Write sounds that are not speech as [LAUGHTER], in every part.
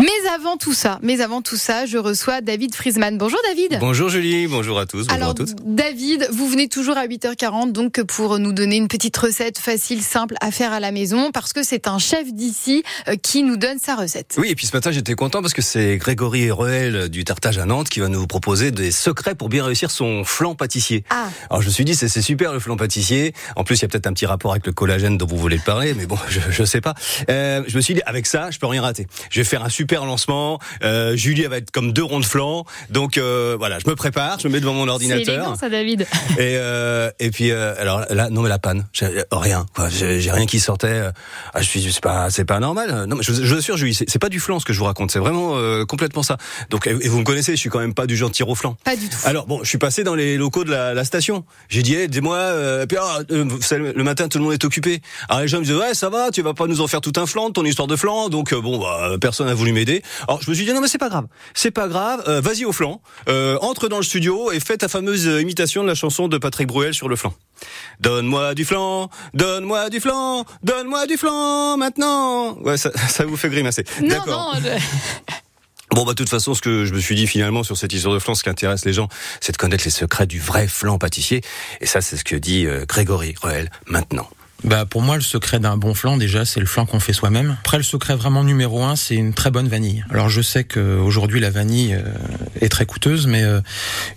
Mais avant tout ça, mais avant tout ça, je reçois David Friesman. Bonjour David. Bonjour Julie, bonjour à tous, bonjour Alors à toutes. David, vous venez toujours à 8h40 donc pour nous donner une petite recette facile, simple à faire à la maison parce que c'est un chef d'ici euh, qui nous donne sa recette. Oui, et puis ce matin j'étais content parce que c'est Grégory Roel du Tartage à Nantes qui va nous proposer des secrets pour bien réussir son flan pâtissier. Ah. Alors je me suis dit c'est c'est super le flan pâtissier. En plus il y a peut-être un petit rapport avec le collagène dont vous voulez parler, mais bon [LAUGHS] je, je sais pas. Euh, je me suis dit avec ça je peux rien rater. Je vais faire un super lancement. Euh, Julie elle va être comme deux ronds de flan. Donc euh, voilà, je me prépare, je me mets devant mon C'est ordinateur. élégant ça David. Et, euh, et puis euh, alors là non mais la panne, euh, rien quoi, j'ai rien qui sortait. euh, Ah, je suis c'est pas c'est pas normal. Non mais je, vous- je vous assure Julie, c'est c'est pas du flan ce que je vous raconte, c'est vraiment euh, complètement ça. Donc et vous me connaissez, je suis quand même pas du genre tir au flan. Pas du tout. Alors bon, je suis passé dans les locaux de la, la station. J'ai dit, hey, dis-moi, euh, et puis ah, euh, le matin tout le monde est occupé. Alors les gens me disaient, ouais, ça va, tu vas pas nous en faire tout un flan, de ton histoire de flan. Donc bon, bah, personne n'a voulu m'aider. Alors je me suis dit, non mais c'est pas grave, c'est pas grave, euh, vas-y au flan, euh, entre dans le studio et fais ta fameuse euh, imitation de la chanson de Patrick Bruel sur le flan. Donne-moi du flan, donne-moi du flan, donne-moi du flan maintenant. Ouais, ça, [LAUGHS] ça vous fait grimacer. Non, D'accord. non, je- [LAUGHS] Bon bah de toute façon ce que je me suis dit finalement sur cette histoire de flan ce qui intéresse les gens c'est de connaître les secrets du vrai flan pâtissier et ça c'est ce que dit euh, Grégory Roel maintenant. Bah pour moi le secret d'un bon flan déjà c'est le flan qu'on fait soi-même. Après le secret vraiment numéro un c'est une très bonne vanille. Alors je sais qu'aujourd'hui la vanille euh, est très coûteuse mais euh,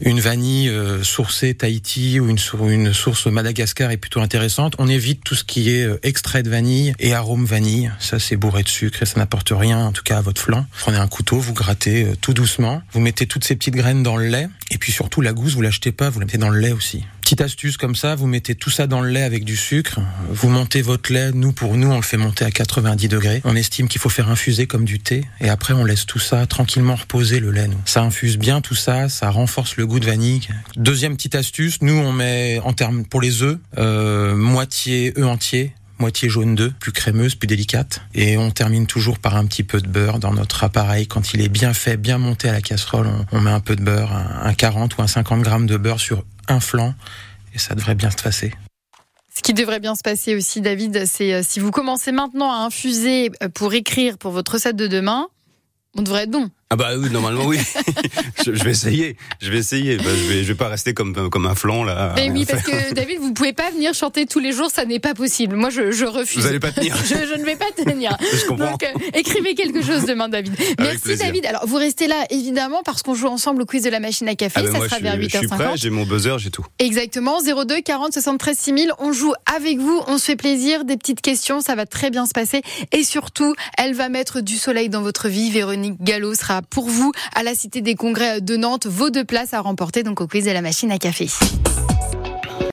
une vanille euh, sourcée Tahiti ou une, une source Madagascar est plutôt intéressante. On évite tout ce qui est extrait de vanille et arôme vanille. Ça c'est bourré de sucre et ça n'apporte rien en tout cas à votre flan. Prenez un couteau, vous grattez tout doucement. Vous mettez toutes ces petites graines dans le lait et puis surtout la gousse vous l'achetez pas, vous la mettez dans le lait aussi. Petite astuce comme ça, vous mettez tout ça dans le lait avec du sucre, vous montez votre lait, nous pour nous on le fait monter à 90 degrés, on estime qu'il faut faire infuser comme du thé, et après on laisse tout ça tranquillement reposer le lait. Nous. Ça infuse bien tout ça, ça renforce le goût de vanille. Deuxième petite astuce, nous on met en termes pour les œufs, euh, moitié œufs entiers, moitié jaune d'œuf, plus crémeuse, plus délicate. Et on termine toujours par un petit peu de beurre dans notre appareil. Quand il est bien fait, bien monté à la casserole, on, met un peu de beurre, un, un 40 ou un 50 grammes de beurre sur un flanc, et ça devrait bien se passer. Ce qui devrait bien se passer aussi, David, c'est euh, si vous commencez maintenant à infuser euh, pour écrire pour votre recette de demain, on devrait être bon. Ah bah oui normalement oui. [LAUGHS] je, je vais essayer, je vais essayer. Bah, je vais je vais pas rester comme comme un flan là. Mais oui, parce que David, vous pouvez pas venir chanter tous les jours, ça n'est pas possible. Moi, je, je refuse. Vous allez pas tenir. [LAUGHS] je, je ne vais pas tenir. [LAUGHS] Je comprends. Donc, euh, écrivez quelque chose demain, David. Merci, plaisir. David. Alors, vous restez là, évidemment, parce qu'on joue ensemble au quiz de la machine à café. Ah bah, ça moi sera vers suis- je suis prêt, 8h50. j'ai mon buzzer, j'ai tout. Exactement. 02 40 73 6000. On joue avec vous. On se fait plaisir. Des petites questions. Ça va très bien se passer. Et surtout, elle va mettre du soleil dans votre vie. Véronique Gallo sera pour vous à la Cité des Congrès de Nantes. Vos deux places à remporter donc au quiz de la machine à café.